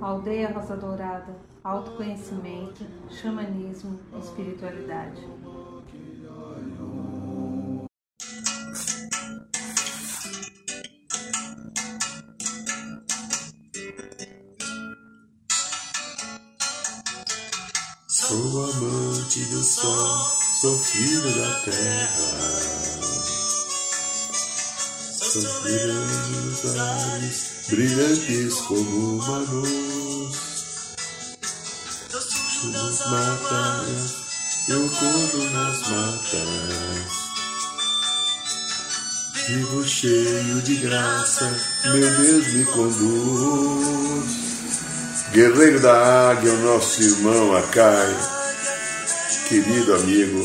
Aldeia Rosa Dourada, autoconhecimento, xamanismo, espiritualidade. Sou amante do sol, sou filho da terra. Ares, brilhantes como uma luz. Nos matas, eu corro nas matas. Vivo cheio de graça, meu Deus me conduz. Guerreiro da Águia, o nosso irmão Acai, querido amigo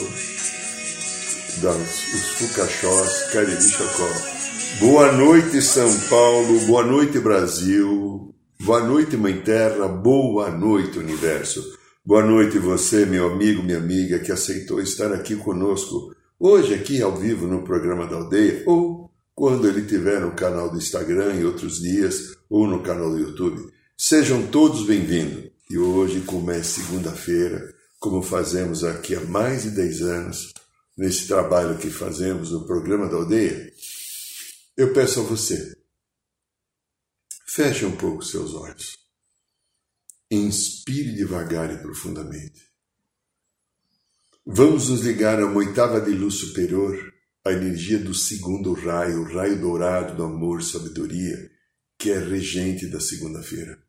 dos Fucachós, Cariri Chocó. Boa noite, São Paulo, boa noite, Brasil, boa noite, Mãe Terra, boa noite, Universo. Boa noite, você, meu amigo, minha amiga, que aceitou estar aqui conosco, hoje aqui ao vivo no programa da aldeia, ou quando ele estiver no canal do Instagram em outros dias, ou no canal do YouTube. Sejam todos bem-vindos. E hoje, como é segunda-feira, como fazemos aqui há mais de 10 anos, nesse trabalho que fazemos no programa da aldeia, eu peço a você, feche um pouco seus olhos. Inspire devagar e profundamente. Vamos nos ligar a uma oitava de luz superior, a energia do segundo raio, o raio dourado do amor, sabedoria, que é regente da segunda-feira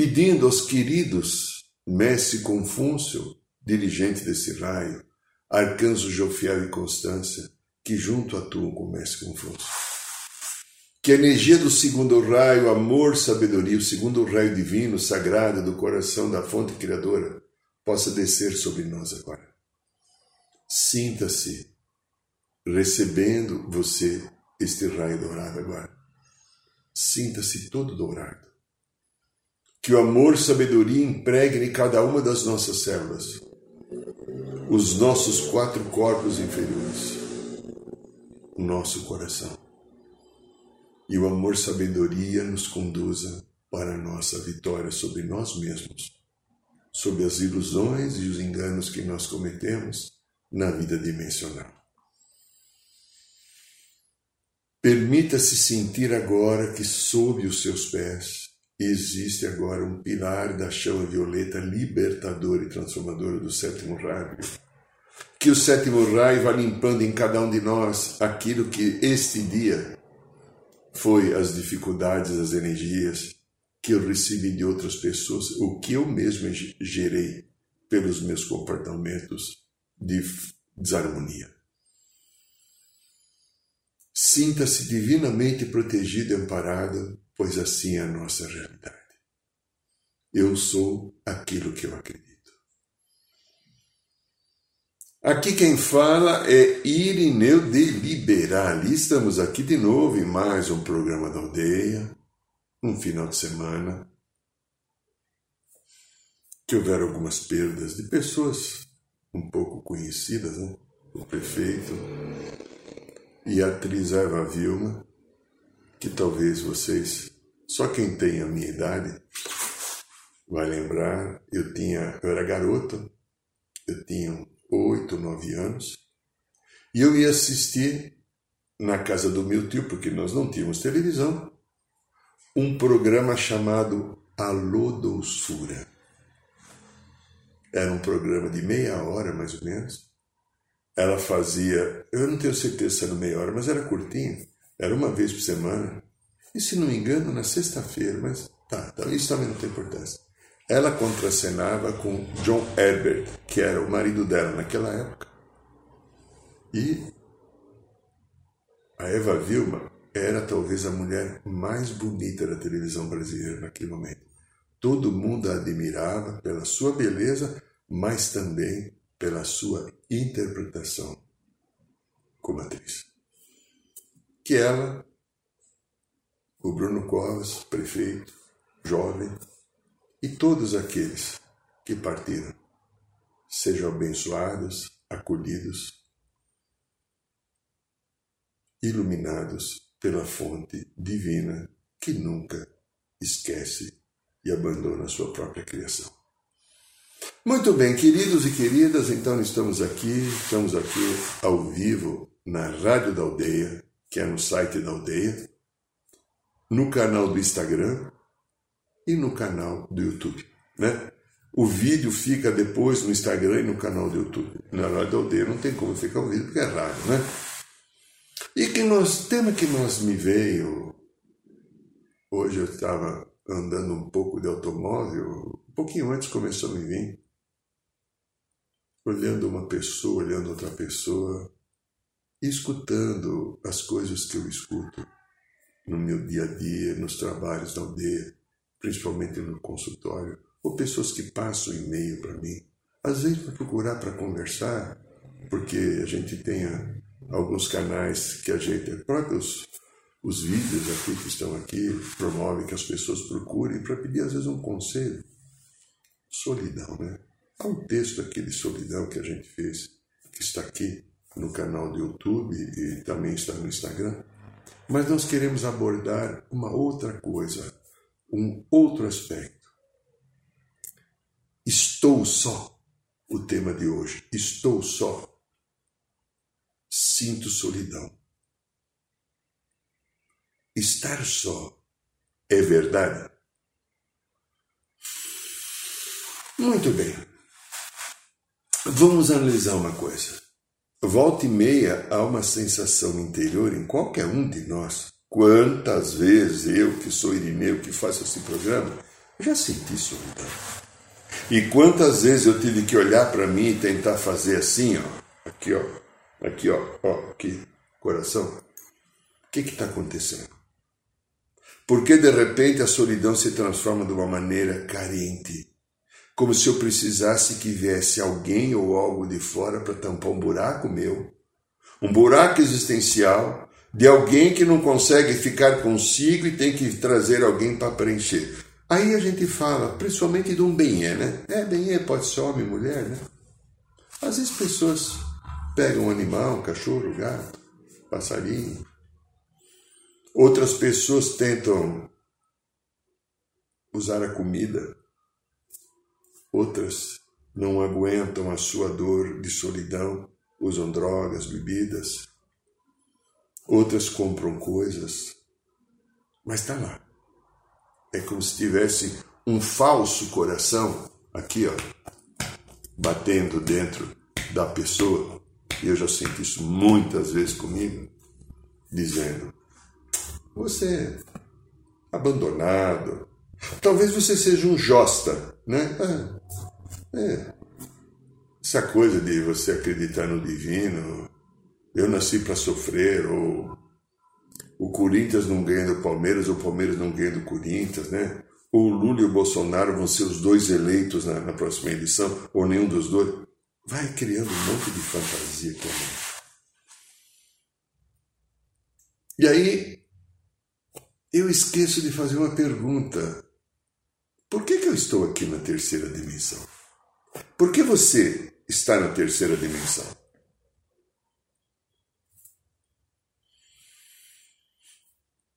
pedindo aos queridos Mestre Confúcio, dirigente desse raio, Arcanjo Jofiel e Constância, que junto atuam com o Mestre. Que a energia do segundo raio, amor, sabedoria, o segundo raio divino, sagrado do coração da fonte criadora, possa descer sobre nós agora. Sinta-se recebendo você este raio dourado agora. Sinta-se todo dourado que o amor sabedoria impregne cada uma das nossas células, os nossos quatro corpos inferiores, o nosso coração. E o amor sabedoria nos conduza para a nossa vitória sobre nós mesmos, sobre as ilusões e os enganos que nós cometemos na vida dimensional. Permita-se sentir agora que sob os seus pés existe agora um pilar da chama violeta libertadora e transformadora do sétimo raio. Que o sétimo raio vá limpando em cada um de nós aquilo que este dia foi as dificuldades, as energias que eu recebi de outras pessoas, o que eu mesmo gerei pelos meus comportamentos de desarmonia. Sinta-se divinamente protegido e amparado pois assim é a nossa realidade. Eu sou aquilo que eu acredito. Aqui quem fala é Irineu de Liberali. Estamos aqui de novo em mais um programa da aldeia, um final de semana, que houveram algumas perdas de pessoas um pouco conhecidas, né? O prefeito e a atriz Eva Vilma, que talvez vocês, só quem tem a minha idade, vai lembrar, eu tinha, eu era garoto, eu tinha oito, nove anos, e eu ia assistir na casa do meu tio, porque nós não tínhamos televisão, um programa chamado Alô Doçura. Era um programa de meia hora, mais ou menos. Ela fazia, eu não tenho certeza se era meia hora, mas era curtinho. Era uma vez por semana. E se não me engano, na sexta-feira, mas tá, tá, isso também não tem importância. Ela contracenava com John Herbert, que era o marido dela naquela época. E a Eva Vilma era talvez a mulher mais bonita da televisão brasileira naquele momento. Todo mundo a admirava pela sua beleza, mas também pela sua interpretação como atriz que ela, o Bruno Covas, prefeito, jovem, e todos aqueles que partiram sejam abençoados, acolhidos, iluminados pela fonte divina que nunca esquece e abandona a sua própria criação. Muito bem, queridos e queridas, então estamos aqui, estamos aqui ao vivo na Rádio da Aldeia, que é no site da Aldeia, no canal do Instagram e no canal do YouTube, né? O vídeo fica depois no Instagram e no canal do YouTube. Na Rádio da Aldeia não tem como ficar o vídeo porque é rádio, né? E que nós, tema que nós me veio, hoje eu estava andando um pouco de automóvel, um pouquinho antes começou a me vir, olhando uma pessoa, olhando outra pessoa, e escutando as coisas que eu escuto no meu dia a dia, nos trabalhos da aldeia, principalmente no consultório, ou pessoas que passam e-mail para mim, às vezes para procurar para conversar, porque a gente tem alguns canais que a gente, próprios os vídeos aqui que estão aqui, promovem que as pessoas procurem para pedir às vezes um conselho. Solidão, né? Há um texto aqui de solidão que a gente fez, que está aqui no canal do YouTube e também está no Instagram. Mas nós queremos abordar uma outra coisa, um outro aspecto. Estou só, o tema de hoje. Estou só. Sinto solidão. Estar só é verdade? Muito bem. Vamos analisar uma coisa. Volta e meia há uma sensação interior em qualquer um de nós. Quantas vezes eu, que sou Irineu, que faço esse programa, já senti solidão. E quantas vezes eu tive que olhar para mim e tentar fazer assim, ó, aqui, ó, aqui, ó, ó, aqui, coração. O que está acontecendo? Porque de repente a solidão se transforma de uma maneira carente, como se eu precisasse que viesse alguém ou algo de fora para tampar um buraco meu, um buraco existencial de alguém que não consegue ficar consigo e tem que trazer alguém para preencher. Aí a gente fala, principalmente de um benê, né? É, benê pode ser homem, mulher, né? Às vezes pessoas pegam um animal, um cachorro, um gato, um passarinho. Outras pessoas tentam usar a comida Outras não aguentam a sua dor de solidão, usam drogas, bebidas. Outras compram coisas, mas está lá. É como se tivesse um falso coração aqui, ó, batendo dentro da pessoa. E eu já sinto isso muitas vezes comigo, dizendo: você é abandonado, talvez você seja um josta, né? Ah, é. Essa coisa de você acreditar no divino, eu nasci para sofrer, ou o Corinthians não ganha do Palmeiras, ou o Palmeiras não ganha do Corinthians, né? Ou o Lula e o Bolsonaro vão ser os dois eleitos na, na próxima eleição, ou nenhum dos dois. Vai criando um monte de fantasia né? E aí, eu esqueço de fazer uma pergunta. Por que, que eu estou aqui na terceira dimensão? Por que você está na terceira dimensão?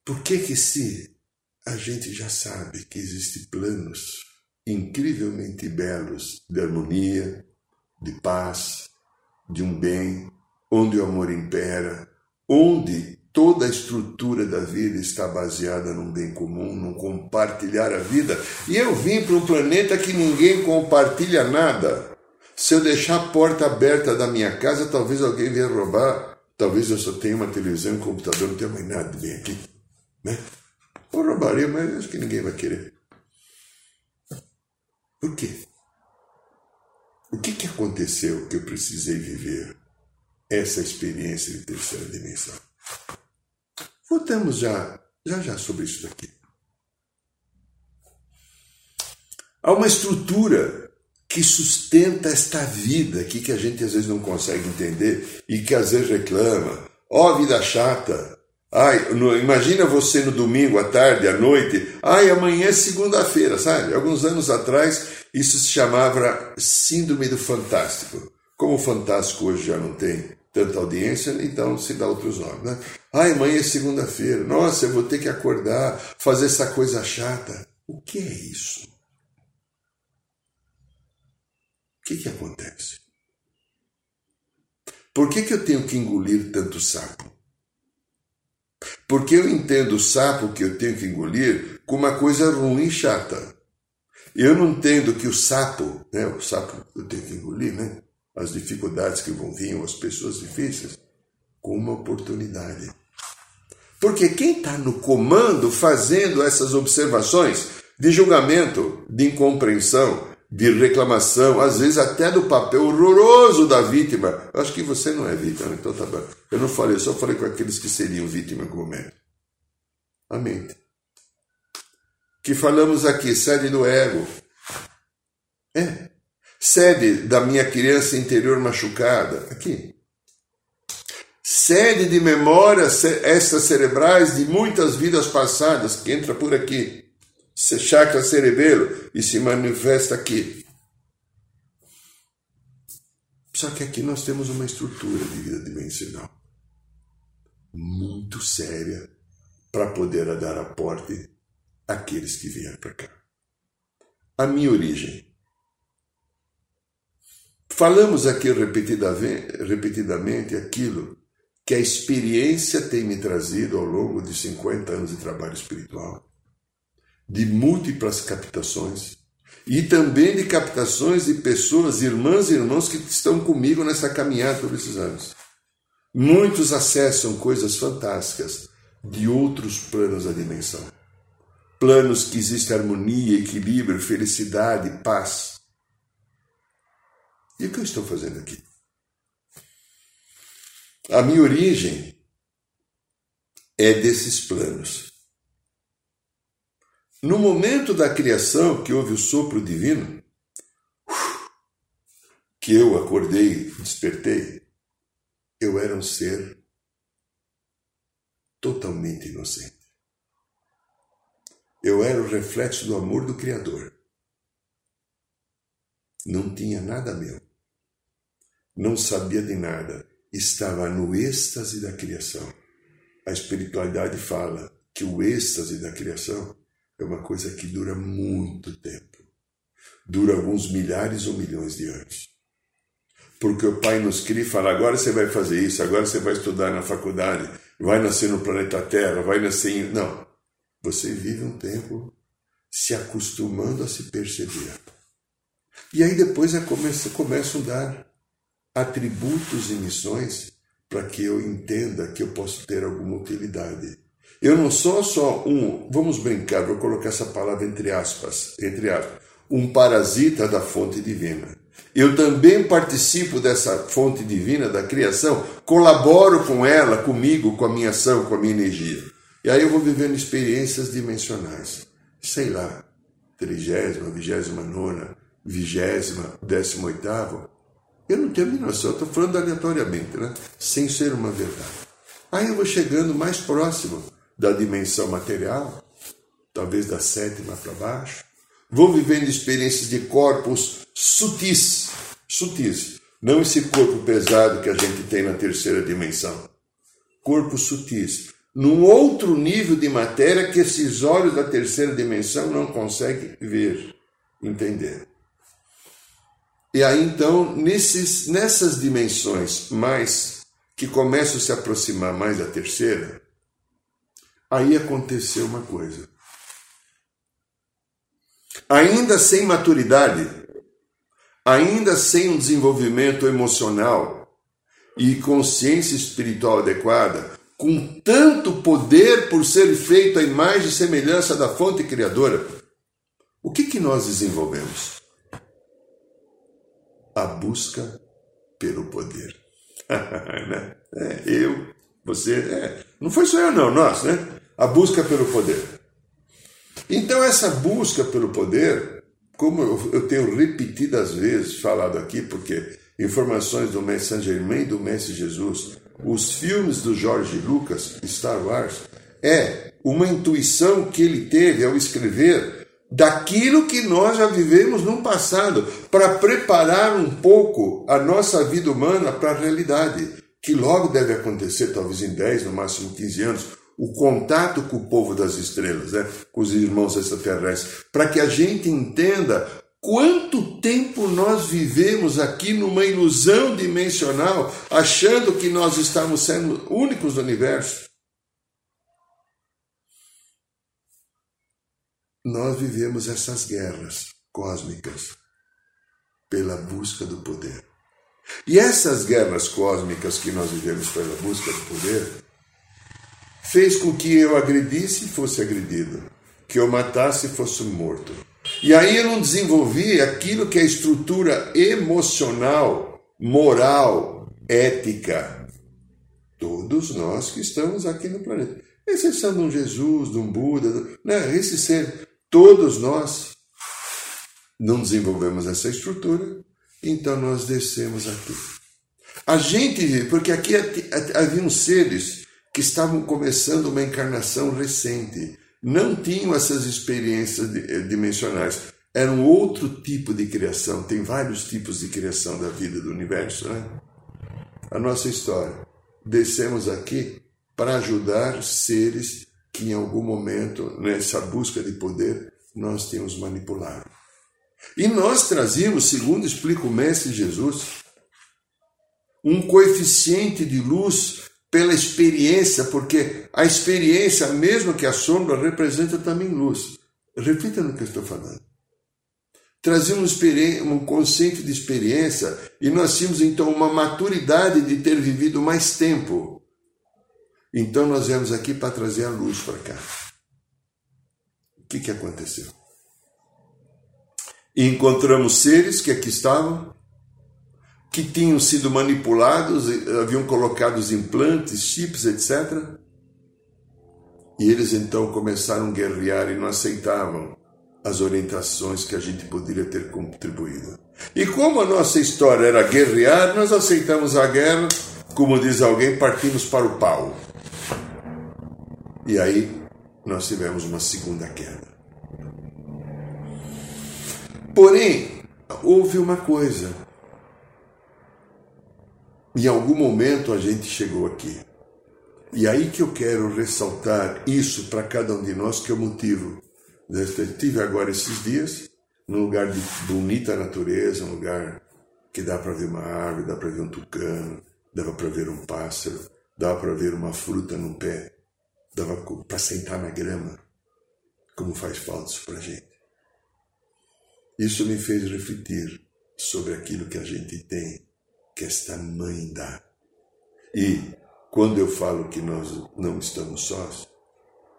Por que que se a gente já sabe que existem planos incrivelmente belos de harmonia, de paz, de um bem, onde o amor impera, onde toda a estrutura da vida está baseada num bem comum, num compartilhar a vida. E eu vim para um planeta que ninguém compartilha nada. Se eu deixar a porta aberta da minha casa, talvez alguém venha roubar. Talvez eu só tenha uma televisão e um computador, não tenha mais nada bem aqui. Né? Eu roubaria, mas acho que ninguém vai querer. Por quê? O que, que aconteceu que eu precisei viver essa experiência de terceira dimensão? Voltamos já, já já sobre isso daqui. Há uma estrutura que sustenta esta vida aqui que a gente às vezes não consegue entender e que às vezes reclama. Ó, oh, vida chata. Ai, no, imagina você no domingo à tarde, à noite. Ai, amanhã é segunda-feira, sabe? Alguns anos atrás isso se chamava Síndrome do Fantástico. Como o Fantástico hoje já não tem tanta audiência, então se dá outros nomes. Né? Ai, amanhã é segunda-feira. Nossa, eu vou ter que acordar, fazer essa coisa chata. O que é isso? O que, que acontece? Por que, que eu tenho que engolir tanto sapo? Porque eu entendo o sapo que eu tenho que engolir como uma coisa ruim e chata. Eu não entendo que o sapo, né, o sapo eu tenho que engolir, né, as dificuldades que vão vir, as pessoas difíceis, como uma oportunidade. Porque quem está no comando fazendo essas observações de julgamento, de incompreensão, de reclamação, às vezes até do papel horroroso da vítima. Eu acho que você não é vítima, então tá bom. Eu não falei, eu só falei com aqueles que seriam vítima como médico. Amém. Que falamos aqui, sede do ego. É. Sede da minha criança interior machucada. Aqui. Sede de memórias estas cerebrais de muitas vidas passadas, que entra por aqui chakra cerebelo e se manifesta aqui. Só que aqui nós temos uma estrutura de vida dimensional muito séria para poder dar aporte àqueles que vieram para cá. A minha origem. Falamos aqui repetidamente aquilo que a experiência tem me trazido ao longo de 50 anos de trabalho espiritual de múltiplas captações e também de captações de pessoas, irmãs e irmãos que estão comigo nessa caminhada por esses anos. Muitos acessam coisas fantásticas de outros planos da dimensão. Planos que existe harmonia, equilíbrio, felicidade, paz. E o que eu estou fazendo aqui? A minha origem é desses planos. No momento da criação, que houve o sopro divino, que eu acordei, despertei, eu era um ser totalmente inocente. Eu era o reflexo do amor do Criador. Não tinha nada meu. Não sabia de nada. Estava no êxtase da criação. A espiritualidade fala que o êxtase da criação é uma coisa que dura muito tempo. Dura alguns milhares ou milhões de anos. Porque o Pai nos cria e fala: agora você vai fazer isso, agora você vai estudar na faculdade, vai nascer no planeta Terra, vai nascer em. Não. Você vive um tempo se acostumando a se perceber. E aí depois começa, começam a dar atributos e missões para que eu entenda que eu posso ter alguma utilidade. Eu não sou só um, vamos brincar, vou colocar essa palavra entre aspas, entre aspas, um parasita da fonte divina. Eu também participo dessa fonte divina da criação, colaboro com ela, comigo, com a minha ação, com a minha energia. E aí eu vou vivendo experiências dimensionais. Sei lá, trigésima, vigésima nona, vigésima, décima oitava. Eu não tenho a menor noção, estou falando aleatoriamente, né? sem ser uma verdade. Aí eu vou chegando mais próximo da dimensão material, talvez da sétima para baixo. Vou vivendo experiências de corpos sutis, sutis, não esse corpo pesado que a gente tem na terceira dimensão. Corpos sutis, num outro nível de matéria que esses olhos da terceira dimensão não conseguem ver, entender. E aí então, nesses, nessas dimensões mais que começam a se aproximar mais da terceira, Aí aconteceu uma coisa. Ainda sem maturidade, ainda sem um desenvolvimento emocional e consciência espiritual adequada, com tanto poder por ser feito a imagem e semelhança da fonte criadora, o que, que nós desenvolvemos? A busca pelo poder. Né? é, eu, você, é. não foi só eu não, nós, né? A busca pelo poder. Então, essa busca pelo poder, como eu tenho repetidas vezes falado aqui, porque informações do Mestre Saint Germain, do Mestre Jesus, os filmes do George Lucas, Star Wars, é uma intuição que ele teve ao escrever daquilo que nós já vivemos no passado, para preparar um pouco a nossa vida humana para a realidade que logo deve acontecer, talvez em 10, no máximo 15 anos, o contato com o povo das estrelas, né? com os irmãos extraterrestres, para que a gente entenda quanto tempo nós vivemos aqui numa ilusão dimensional, achando que nós estamos sendo únicos no universo. Nós vivemos essas guerras cósmicas pela busca do poder. E essas guerras cósmicas que nós vivemos pela busca do poder fez com que eu agredisse e fosse agredido, que eu matasse e fosse morto. E aí eu não desenvolvi aquilo que é a estrutura emocional, moral, ética. Todos nós que estamos aqui no planeta. Exceção de um Jesus, de um Buda, né? esse ser, todos nós não desenvolvemos essa estrutura, então nós descemos aqui. A gente, porque aqui haviam seres que estavam começando uma encarnação recente, não tinham essas experiências eh, dimensionais. Era um outro tipo de criação. Tem vários tipos de criação da vida do universo, né? A nossa história. Descemos aqui para ajudar seres que em algum momento, nessa busca de poder, nós tínhamos manipulado. E nós trazíamos, segundo explica o Mestre Jesus, um coeficiente de luz pela experiência, porque a experiência, mesmo que a sombra, representa também luz. Reflita no que eu estou falando. Trazia um, um conceito de experiência e nós tínhamos então uma maturidade de ter vivido mais tempo. Então nós viemos aqui para trazer a luz para cá. O que, que aconteceu? E encontramos seres que aqui estavam, que tinham sido manipulados, haviam colocado os implantes, chips, etc. E eles então começaram a guerrear e não aceitavam as orientações que a gente poderia ter contribuído. E como a nossa história era guerrear, nós aceitamos a guerra, como diz alguém, partimos para o pau. E aí nós tivemos uma segunda queda. Porém, houve uma coisa. Em algum momento a gente chegou aqui. E aí que eu quero ressaltar isso para cada um de nós, que é o motivo. Estive agora esses dias num lugar de bonita natureza, um lugar que dá para ver uma árvore, dá para ver um tucano, dava para ver um pássaro, dava para ver uma fruta num pé, dava para sentar na grama. Como faz falta isso para gente. Isso me fez refletir sobre aquilo que a gente tem, que esta mãe dá. E quando eu falo que nós não estamos sós,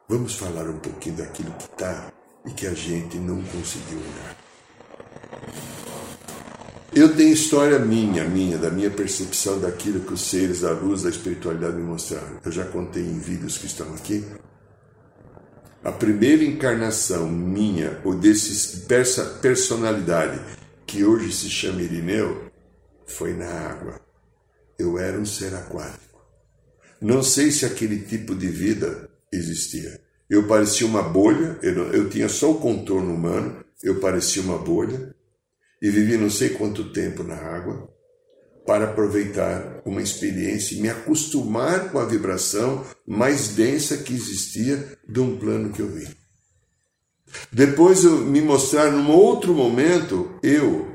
vamos falar um pouquinho daquilo que está e que a gente não conseguiu olhar. Eu tenho história minha, minha, da minha percepção daquilo que os seres da luz da espiritualidade me mostraram. Eu já contei em vídeos que estão aqui. A primeira encarnação minha, ou desse personalidade, que hoje se chama Irineu, foi na água. Eu era um ser aquático. Não sei se aquele tipo de vida existia. Eu parecia uma bolha, eu, eu tinha só o contorno humano, eu parecia uma bolha, e vivi não sei quanto tempo na água, para aproveitar uma experiência e me acostumar com a vibração mais densa que existia de um plano que eu vi. Depois eu me mostrar num outro momento, eu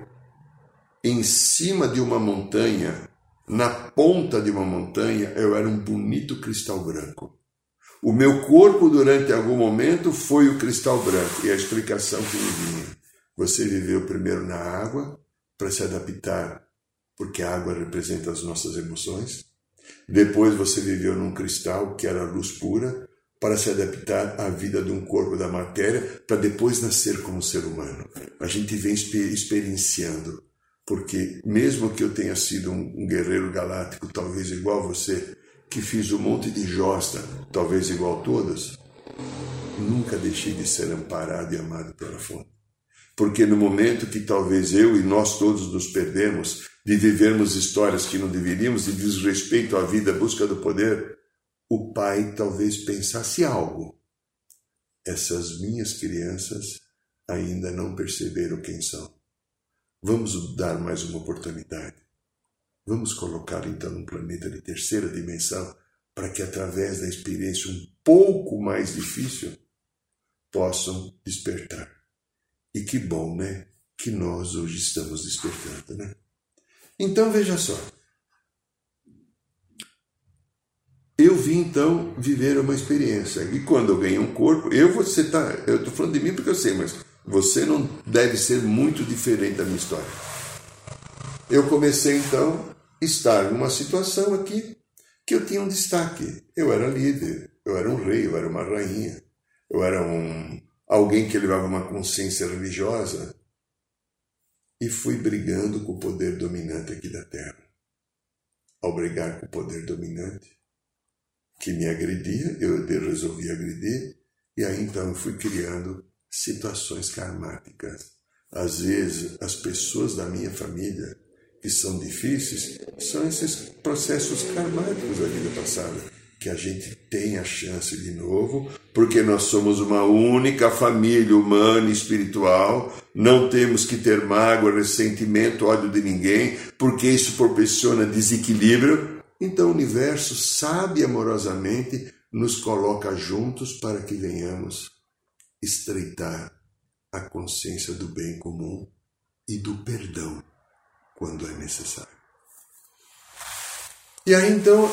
em cima de uma montanha, na ponta de uma montanha, eu era um bonito cristal branco. O meu corpo, durante algum momento, foi o cristal branco. E a explicação que me vinha: você viveu primeiro na água para se adaptar porque a água representa as nossas emoções. Depois você viveu num cristal, que era a luz pura, para se adaptar à vida de um corpo da matéria, para depois nascer como ser humano. A gente vem experienciando, porque mesmo que eu tenha sido um guerreiro galáctico, talvez igual você, que fiz um monte de josta, talvez igual todas, nunca deixei de ser amparado e amado pela fonte. Porque no momento que talvez eu e nós todos nos perdemos de vivermos histórias que não deveríamos, de desrespeito à vida, busca do poder, o pai talvez pensasse algo. Essas minhas crianças ainda não perceberam quem são. Vamos dar mais uma oportunidade. Vamos colocar então num planeta de terceira dimensão para que através da experiência um pouco mais difícil possam despertar. E que bom, né? Que nós hoje estamos despertando, né? Então veja só. Eu vim então viver uma experiência. E quando eu ganhei um corpo, eu você tá, eu estou falando de mim porque eu sei, mas você não deve ser muito diferente da minha história. Eu comecei então a estar numa situação aqui que eu tinha um destaque. Eu era líder, eu era um rei, eu era uma rainha, eu era um alguém que levava uma consciência religiosa e fui brigando com o poder dominante aqui da Terra. Ao brigar com o poder dominante, que me agredia, eu resolvi agredir, e aí então fui criando situações karmáticas. Às vezes, as pessoas da minha família que são difíceis são esses processos karmáticos da vida passada que a gente tem a chance de novo, porque nós somos uma única família humana e espiritual, não temos que ter mágoa, ressentimento, ódio de ninguém, porque isso proporciona desequilíbrio. Então o universo sabe amorosamente nos coloca juntos para que venhamos estreitar a consciência do bem comum e do perdão quando é necessário. E aí então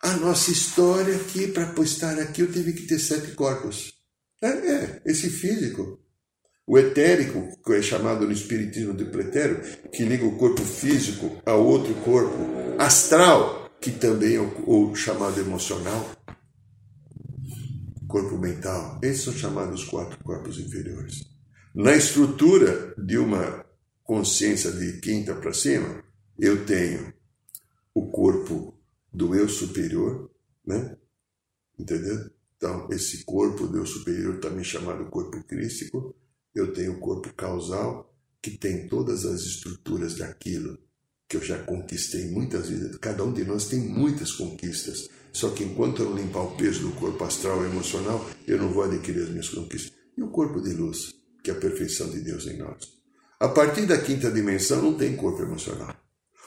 a nossa história aqui, para estar aqui, eu tive que ter sete corpos. É, é, esse físico. O etérico, que é chamado no Espiritismo de pretérito, que liga o corpo físico a outro corpo astral, que também é o, o chamado emocional, corpo mental. Esses são chamados quatro corpos inferiores. Na estrutura de uma consciência de quinta para cima, eu tenho o corpo do eu superior, né? Entendeu? Então, esse corpo do eu superior também chamado corpo crístico, eu tenho o corpo causal, que tem todas as estruturas daquilo que eu já conquistei muitas vezes. Cada um de nós tem muitas conquistas. Só que enquanto eu não limpar o peso do corpo astral e emocional, eu não vou adquirir as minhas conquistas. E o corpo de luz, que é a perfeição de Deus em nós. A partir da quinta dimensão não tem corpo emocional.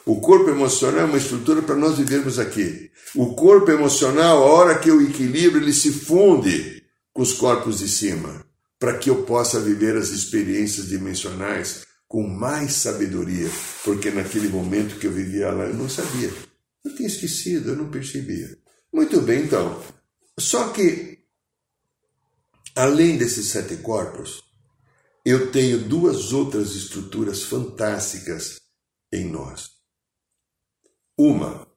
O corpo emocional é uma estrutura para nós vivermos aqui. O corpo emocional, a hora que eu equilibro, ele se funde com os corpos de cima, para que eu possa viver as experiências dimensionais com mais sabedoria, porque naquele momento que eu vivia lá eu não sabia. Eu tinha esquecido, eu não percebia. Muito bem, então. Só que, além desses sete corpos, eu tenho duas outras estruturas fantásticas em nós. Uma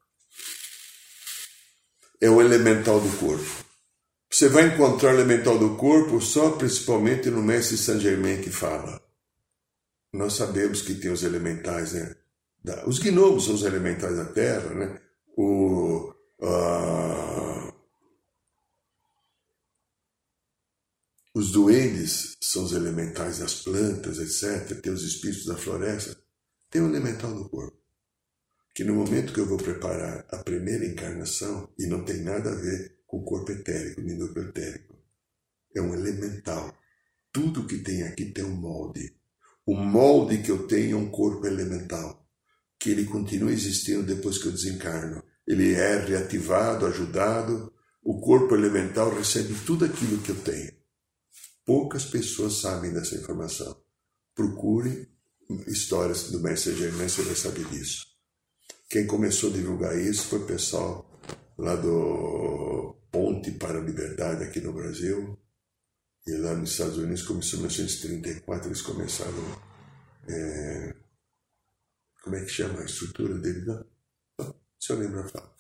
é o elemental do corpo. Você vai encontrar o elemental do corpo só principalmente no Mestre Saint Germain que fala. Nós sabemos que tem os elementais, né? Os gnomos são os elementais da terra, né? O, uh, os duendes são os elementais das plantas, etc. Tem os espíritos da floresta. Tem o elemental do corpo que no momento que eu vou preparar a primeira encarnação, e não tem nada a ver com o corpo etérico, nem do etérico, é um elemental. Tudo que tem aqui tem um molde. O molde que eu tenho é um corpo elemental, que ele continua existindo depois que eu desencarno. Ele é reativado, ajudado. O corpo elemental recebe tudo aquilo que eu tenho. Poucas pessoas sabem dessa informação. Procure histórias do Mestre Germain, você vai saber disso. Quem começou a divulgar isso foi o pessoal lá do Ponte para a Liberdade aqui no Brasil. E lá nos Estados Unidos começou em 1934, eles começaram. É, como é que chama a estrutura dele? Não, se eu lembro, fala.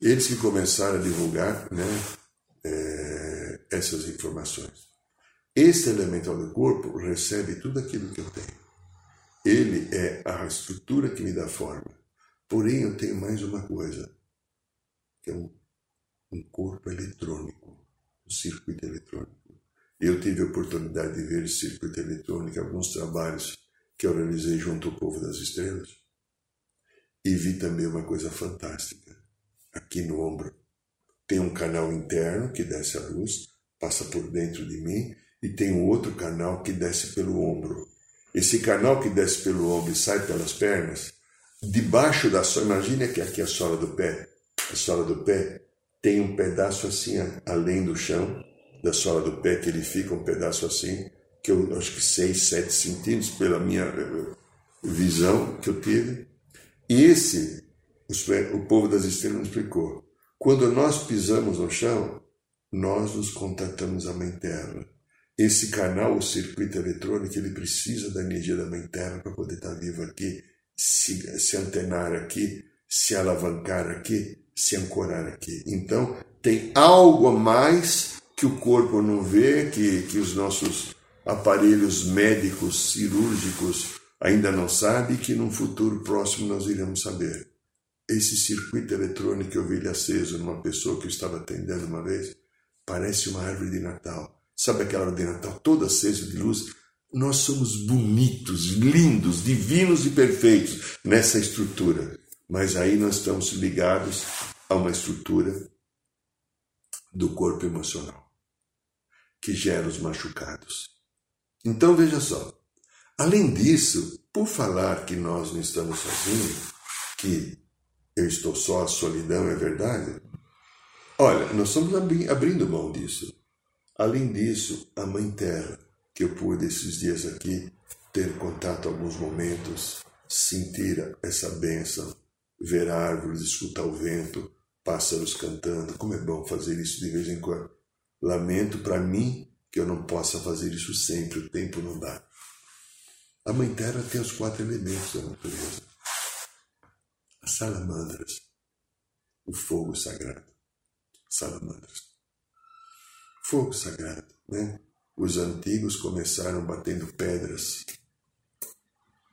Eles que começaram a divulgar né, é, essas informações. Este elemental do corpo recebe tudo aquilo que eu tenho. Ele é a estrutura que me dá forma. Porém, eu tenho mais uma coisa, que é um, um corpo eletrônico, um circuito eletrônico. Eu tive a oportunidade de ver esse circuito eletrônico, alguns trabalhos que eu realizei junto ao povo das estrelas, e vi também uma coisa fantástica. Aqui no ombro tem um canal interno que desce a luz, passa por dentro de mim, e tem um outro canal que desce pelo ombro. Esse canal que desce pelo ombro e sai pelas pernas debaixo da sola, imagine que aqui a sola do pé, a sola do pé tem um pedaço assim além do chão, da sola do pé, que ele fica um pedaço assim, que eu acho que 6, 7 centímetros pela minha eh, visão que eu tive. E esse, o povo das estrelas nos explicou. Quando nós pisamos no chão, nós nos contatamos à Mãe Terra. Esse canal, o circuito eletrônico, ele precisa da energia da Mãe Terra para poder estar vivo aqui, se, se antenar aqui, se alavancar aqui, se ancorar aqui. Então, tem algo a mais que o corpo não vê, que, que os nossos aparelhos médicos, cirúrgicos ainda não sabem e que num futuro próximo nós iremos saber. Esse circuito eletrônico que eu vi ele aceso numa pessoa que eu estava atendendo uma vez, parece uma árvore de Natal. Sabe aquela árvore de Natal toda acesa de luz? Nós somos bonitos, lindos, divinos e perfeitos nessa estrutura. Mas aí nós estamos ligados a uma estrutura do corpo emocional que gera os machucados. Então veja só. Além disso, por falar que nós não estamos sozinhos, que eu estou só, a solidão é verdade, olha, nós estamos abrindo mão disso. Além disso, a Mãe Terra, que eu pude esses dias aqui ter contato alguns momentos, sentir essa bênção, ver árvores, escutar o vento, pássaros cantando, como é bom fazer isso de vez em quando. Lamento para mim que eu não possa fazer isso sempre, o tempo não dá. A Mãe Terra tem os quatro elementos da natureza: as salamandras, o fogo sagrado, salamandras. Fogo sagrado, né? Os antigos começaram batendo pedras,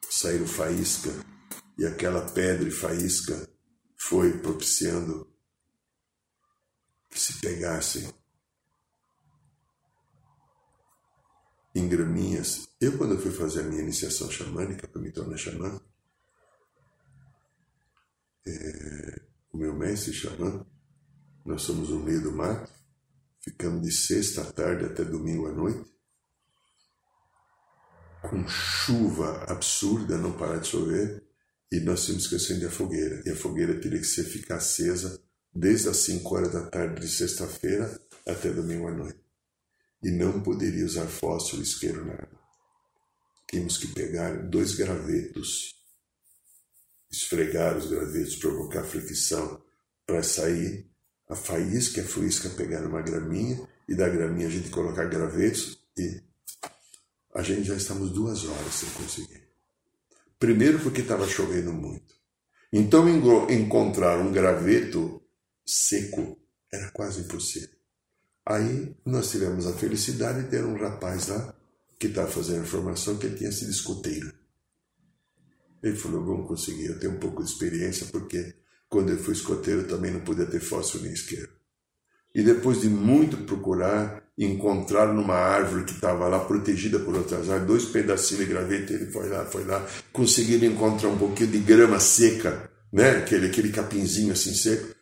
saíram faísca, e aquela pedra e faísca foi propiciando que se pegassem em graminhas. Eu, quando eu fui fazer a minha iniciação xamânica para me tornar xamã, é, o meu mestre xamã, nós somos no meio do mato, ficamos de sexta à tarde até domingo à noite, com chuva absurda, não parar de chover, e nós tínhamos que acender a fogueira. E a fogueira teria que ser, ficar acesa desde as 5 horas da tarde de sexta-feira até domingo à noite e não poderia usar fósforo, isqueiro, nada. Tínhamos que pegar dois gravetos, esfregar os gravetos, provocar fricção para sair a faísca, a faísca pegar uma graminha e da graminha a gente colocar gravetos e a gente já estamos duas horas sem conseguir. Primeiro porque estava chovendo muito. Então encontrar um graveto seco era quase impossível. Aí nós tivemos a felicidade de ter um rapaz lá que estava fazendo a formação que tinha sido escoteiro. Ele falou: Vamos conseguir. Eu tenho um pouco de experiência porque quando eu fui escoteiro também não podia ter fósforo nem isqueiro. E depois de muito procurar, encontrar numa árvore que estava lá protegida por outras árvores, dois pedacinhos de graveto, ele foi lá, foi lá, conseguiram encontrar um pouquinho de grama seca, né? aquele, aquele capinzinho assim seco.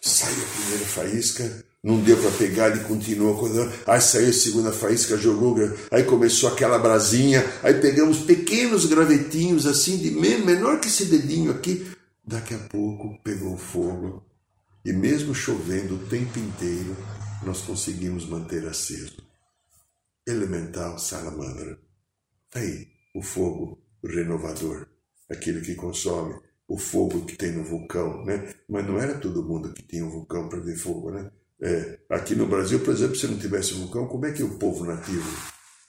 Saiu a primeira faísca, não deu para pegar, ele continuou. Aí saiu a segunda faísca, jogou, aí começou aquela brasinha, aí pegamos pequenos gravetinhos assim, de menor que esse dedinho aqui. Daqui a pouco pegou fogo e mesmo chovendo o tempo inteiro, nós conseguimos manter aceso. Elemental salamandra. Tá aí o fogo renovador, aquele que consome o fogo que tem no vulcão, né? Mas não era todo mundo que tinha um vulcão para ver fogo, né? É, aqui no Brasil, por exemplo, se não tivesse vulcão, como é que o povo nativo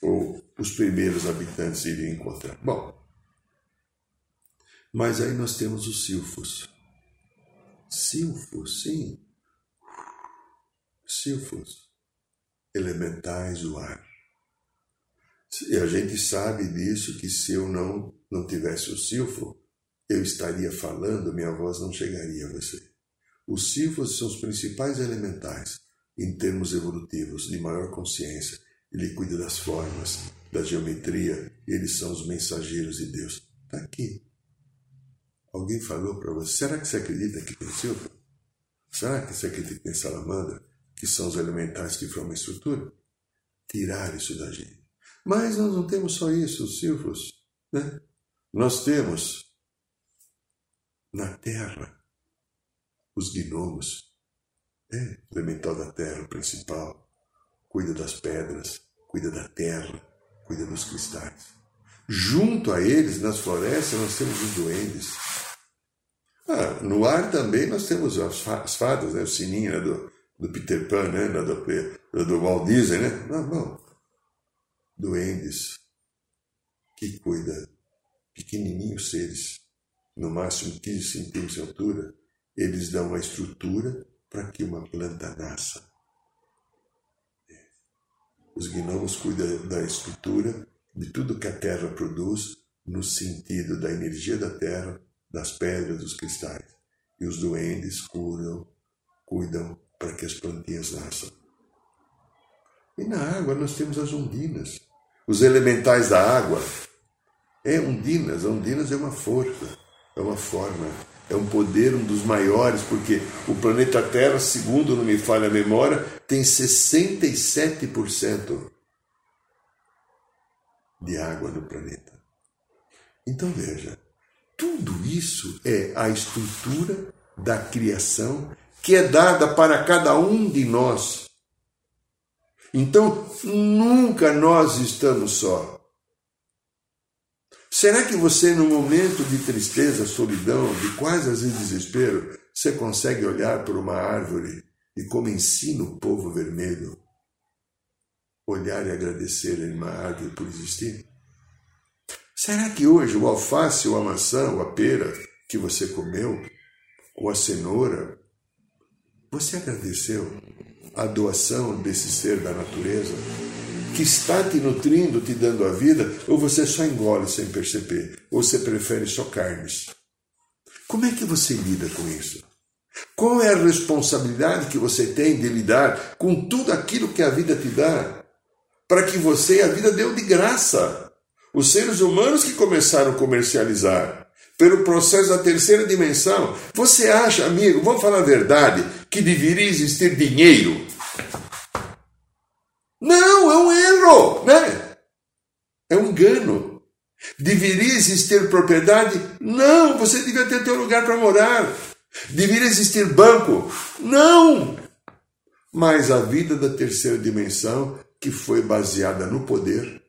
ou os primeiros habitantes iriam encontrar? Bom, mas aí nós temos os silfos. Silfos, sim. Silfos, elementais do ar. E a gente sabe disso que se eu não não tivesse o silfo, eu estaria falando, minha voz não chegaria a você. Os silfos são os principais elementais, em termos evolutivos, de maior consciência. Ele cuida das formas, da geometria, eles são os mensageiros de Deus. Está aqui. Alguém falou para você, será que você acredita que tem silfo? Será que você acredita que tem salamandra, que são os elementais que formam a estrutura? Tirar isso da gente. Mas nós não temos só isso, os silfos. Né? Nós temos na terra, os gnomos, é, elemental da terra, principal, cuida das pedras, cuida da terra, cuida dos cristais. Junto a eles, nas florestas, nós temos os duendes. Ah, no ar também nós temos as fadas, né? o sininho né? do, do Peter Pan, né? do, do Walt Disney, né? Não, não. Duendes que cuida pequenininhos seres, no máximo 15 centímetros de altura, eles dão a estrutura para que uma planta nasça. Os gnomos cuidam da estrutura de tudo que a terra produz, no sentido da energia da terra, das pedras, dos cristais. E os duendes cuidam, cuidam para que as plantinhas nasçam. E na água nós temos as ondinas, os elementais da água. É ondinas, a ondinas é uma força, é uma forma, é um poder, um dos maiores, porque o planeta Terra, segundo não me falha a memória, tem 67% de água no planeta. Então veja, tudo isso é a estrutura da criação que é dada para cada um de nós. Então, nunca nós estamos só. Será que você, no momento de tristeza, solidão, de quase às vezes desespero, você consegue olhar para uma árvore e, como ensina o povo vermelho, olhar e agradecer a uma árvore por existir? Será que hoje o alface, ou a maçã, ou a pera que você comeu, ou a cenoura, você agradeceu a doação desse ser da natureza que está te nutrindo, te dando a vida, ou você só engole sem perceber, ou você prefere só carnes? Como é que você lida com isso? Qual é a responsabilidade que você tem de lidar com tudo aquilo que a vida te dá? Para que você, a vida deu de graça. Os seres humanos que começaram a comercializar pelo processo da terceira dimensão. Você acha, amigo, vamos falar a verdade, que deveria existir dinheiro? Não, é um erro, né? É um engano. Deveria existir propriedade? Não, você devia ter teu lugar para morar. Deveria existir banco? Não. Mas a vida da terceira dimensão, que foi baseada no poder,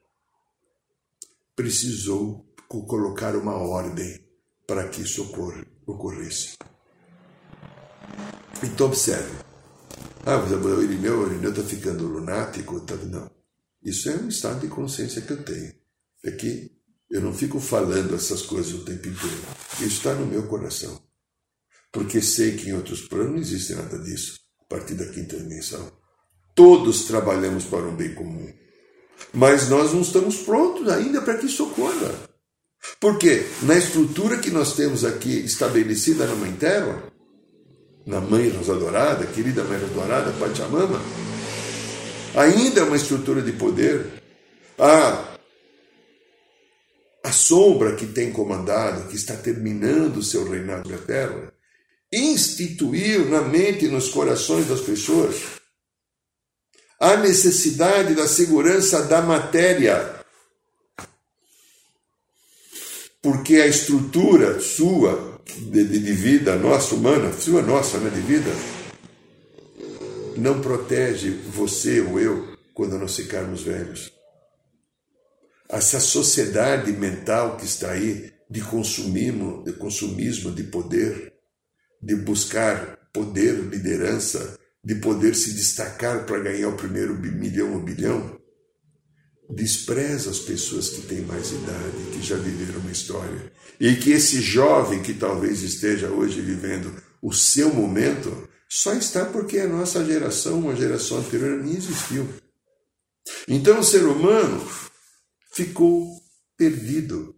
precisou colocar uma ordem para que isso ocorresse. Então observe. Ah, o Irineu, o Irineu está ficando lunático. Tá... Não. Isso é um estado de consciência que eu tenho. É que eu não fico falando essas coisas o tempo inteiro. Isso está no meu coração. Porque sei que em outros planos não existe nada disso, a partir da quinta dimensão. Todos trabalhamos para um bem comum. Mas nós não estamos prontos ainda para que isso ocorra. Porque na estrutura que nós temos aqui estabelecida na Mãe Terra, na Mãe Rosa Dourada, querida Mãe Rosa Dourada, Pachamama, ainda é uma estrutura de poder. A, a sombra que tem comandado, que está terminando o seu reinado na Terra, instituiu na mente e nos corações das pessoas a necessidade da segurança da matéria. Porque a estrutura sua, de, de vida, nossa humana, sua, nossa, né, de vida, não protege você ou eu quando nós ficarmos velhos. Essa sociedade mental que está aí de consumismo, de consumismo de poder, de buscar poder, liderança, de poder se destacar para ganhar o primeiro milhão ou bilhão, despreza as pessoas que têm mais idade, que já viveram uma história. E que esse jovem que talvez esteja hoje vivendo o seu momento, só está porque a nossa geração, uma geração anterior, nem existiu. Então o ser humano ficou perdido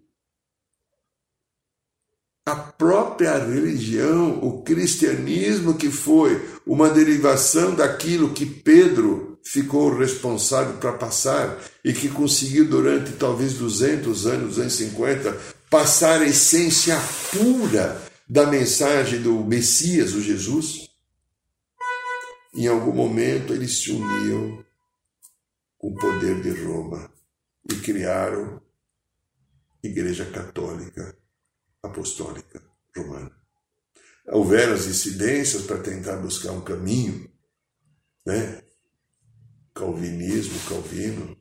a própria religião, o cristianismo, que foi uma derivação daquilo que Pedro ficou responsável para passar e que conseguiu durante talvez 200 anos, 250, passar a essência pura da mensagem do Messias, o Jesus. Em algum momento eles se uniam com o poder de Roma e criaram Igreja Católica apostólica romana. houveram as incidências para tentar buscar um caminho, né? Calvinismo, Calvino.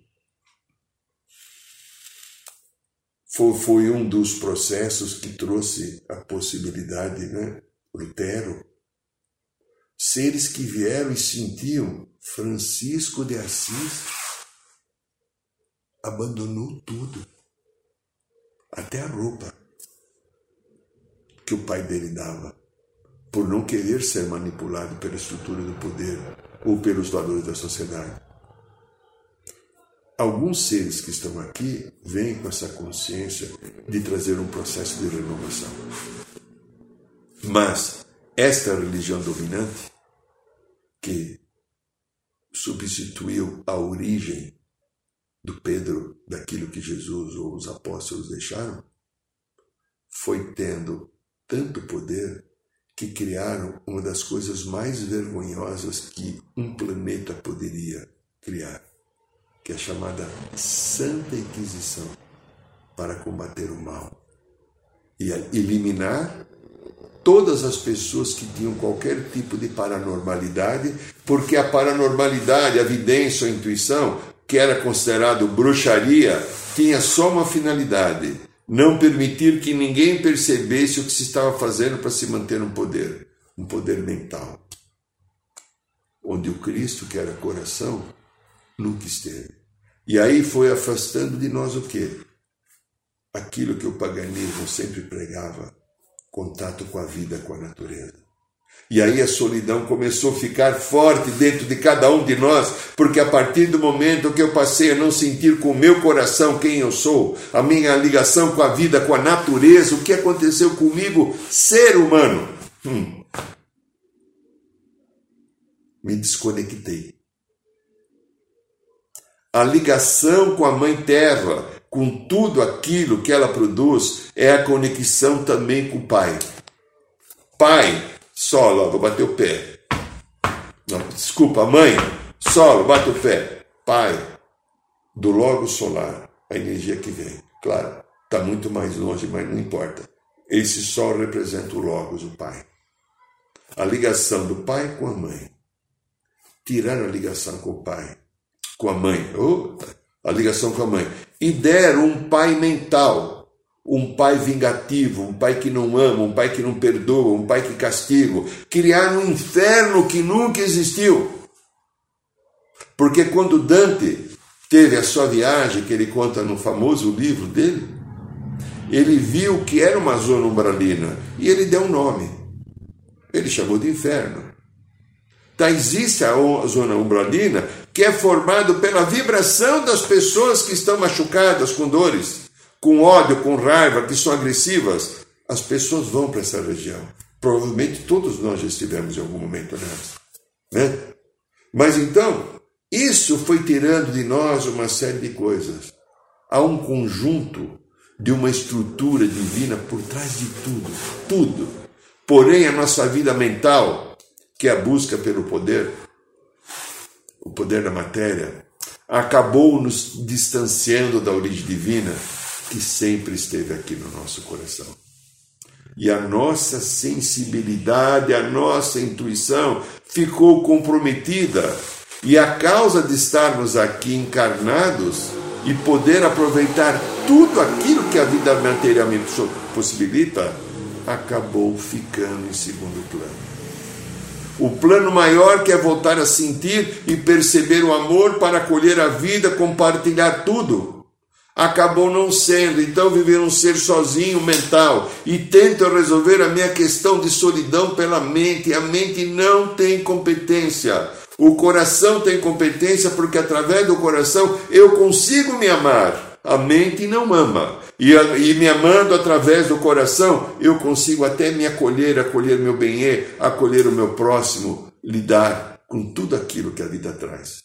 Foi, um dos processos que trouxe a possibilidade, né? Lutero. Seres que vieram e sentiam Francisco de Assis abandonou tudo, até a roupa que o pai dele dava, por não querer ser manipulado pela estrutura do poder ou pelos valores da sociedade. Alguns seres que estão aqui vêm com essa consciência de trazer um processo de renovação. Mas esta religião dominante, que substituiu a origem do Pedro, daquilo que Jesus ou os apóstolos deixaram, foi tendo tanto poder que criaram uma das coisas mais vergonhosas que um planeta poderia criar, que é chamada Santa Inquisição, para combater o mal e eliminar todas as pessoas que tinham qualquer tipo de paranormalidade, porque a paranormalidade, a evidência, a intuição, que era considerado bruxaria, tinha só uma finalidade: não permitir que ninguém percebesse o que se estava fazendo para se manter no poder, um poder mental. Onde o Cristo, que era coração, nunca esteve. E aí foi afastando de nós o quê? Aquilo que o paganismo sempre pregava, contato com a vida, com a natureza. E aí a solidão começou a ficar forte dentro de cada um de nós, porque a partir do momento que eu passei a não sentir com o meu coração quem eu sou, a minha ligação com a vida, com a natureza, o que aconteceu comigo, ser humano, hum, me desconectei. A ligação com a Mãe Terra, com tudo aquilo que ela produz, é a conexão também com o Pai. Pai, solo, vou bater o pé. Não, desculpa, mãe, solo, bate o pé. Pai, do logo solar, a energia que vem. Claro, está muito mais longe, mas não importa. Esse sol representa o Logos, o Pai. A ligação do pai com a mãe. Tirar a ligação com o pai, com a mãe, oh, a ligação com a mãe. E deram um pai mental, um pai vingativo, um pai que não ama, um pai que não perdoa, um pai que castiga, criar um inferno que nunca existiu. Porque quando Dante teve a sua viagem, que ele conta no famoso livro dele, ele viu que era uma zona umbralina e ele deu um nome. Ele chamou de inferno. Então existe a zona umbralina que é formada pela vibração das pessoas que estão machucadas com dores com ódio, com raiva, que são agressivas, as pessoas vão para essa região. Provavelmente todos nós já estivemos em algum momento nessa. Né? Mas então, isso foi tirando de nós uma série de coisas. Há um conjunto de uma estrutura divina por trás de tudo, tudo. Porém, a nossa vida mental, que é a busca pelo poder, o poder da matéria, acabou nos distanciando da origem divina que sempre esteve aqui no nosso coração. E a nossa sensibilidade, a nossa intuição ficou comprometida. E a causa de estarmos aqui encarnados e poder aproveitar tudo aquilo que a vida materialmente possibilita, acabou ficando em segundo plano. O plano maior que é voltar a sentir e perceber o amor para acolher a vida, compartilhar tudo acabou não sendo. Então viver um ser sozinho mental e tento resolver a minha questão de solidão pela mente. A mente não tem competência. O coração tem competência porque através do coração eu consigo me amar. A mente não ama. E, e me amando através do coração, eu consigo até me acolher, acolher meu bem, acolher o meu próximo, lidar com tudo aquilo que a vida traz.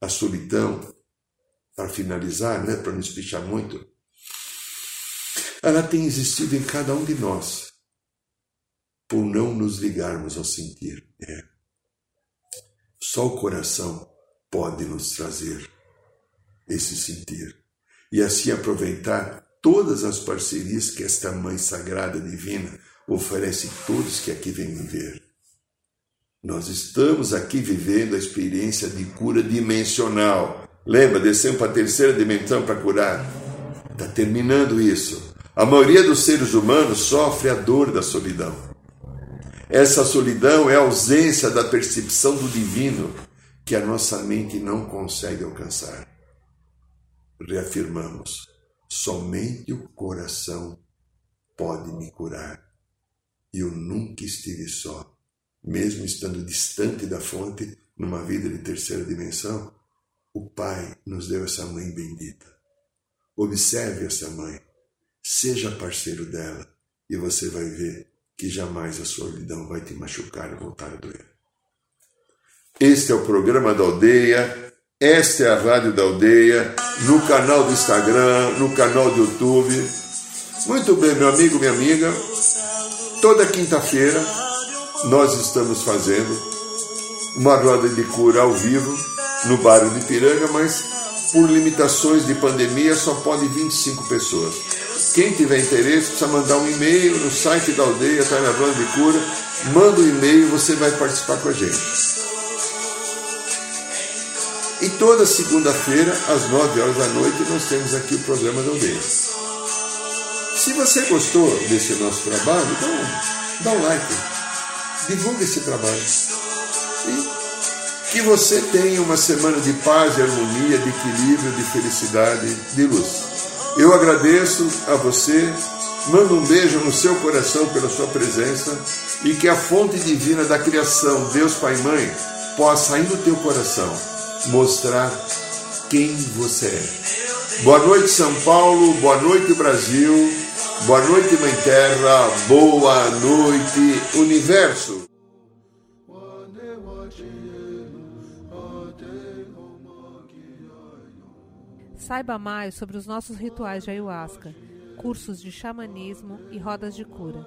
A solidão para finalizar, né, para não espichar muito, ela tem existido em cada um de nós, por não nos ligarmos ao sentir. É. Só o coração pode nos trazer esse sentir e assim aproveitar todas as parcerias que esta Mãe Sagrada Divina, oferece todos que aqui vêm viver. Nós estamos aqui vivendo a experiência de cura dimensional. Lembra, descemos para a terceira dimensão para curar. Está terminando isso. A maioria dos seres humanos sofre a dor da solidão. Essa solidão é a ausência da percepção do divino que a nossa mente não consegue alcançar. Reafirmamos: somente o coração pode me curar. Eu nunca estive só, mesmo estando distante da fonte, numa vida de terceira dimensão. O Pai nos deu essa mãe bendita. Observe essa mãe, seja parceiro dela, e você vai ver que jamais a solidão vai te machucar e voltar a doer. Este é o programa da aldeia, esta é a rádio da aldeia, no canal do Instagram, no canal do YouTube. Muito bem, meu amigo, minha amiga, toda quinta-feira nós estamos fazendo uma roda de cura ao vivo no bairro de Piranga, mas por limitações de pandemia só pode 25 pessoas. Quem tiver interesse precisa mandar um e-mail no site da aldeia, está na roda de cura, manda um e-mail e você vai participar com a gente. E toda segunda-feira, às 9 horas da noite, nós temos aqui o programa da aldeia. Se você gostou desse nosso trabalho, então dá um like, divulgue esse trabalho. E que você tenha uma semana de paz, de harmonia, de equilíbrio, de felicidade, de luz. Eu agradeço a você, mando um beijo no seu coração pela sua presença e que a fonte divina da criação, Deus Pai e Mãe, possa ir no teu coração mostrar quem você é. Boa noite, São Paulo. Boa noite, Brasil. Boa noite, Mãe Terra. Boa noite, Universo. Saiba mais sobre os nossos rituais de ayahuasca, cursos de xamanismo e rodas de cura.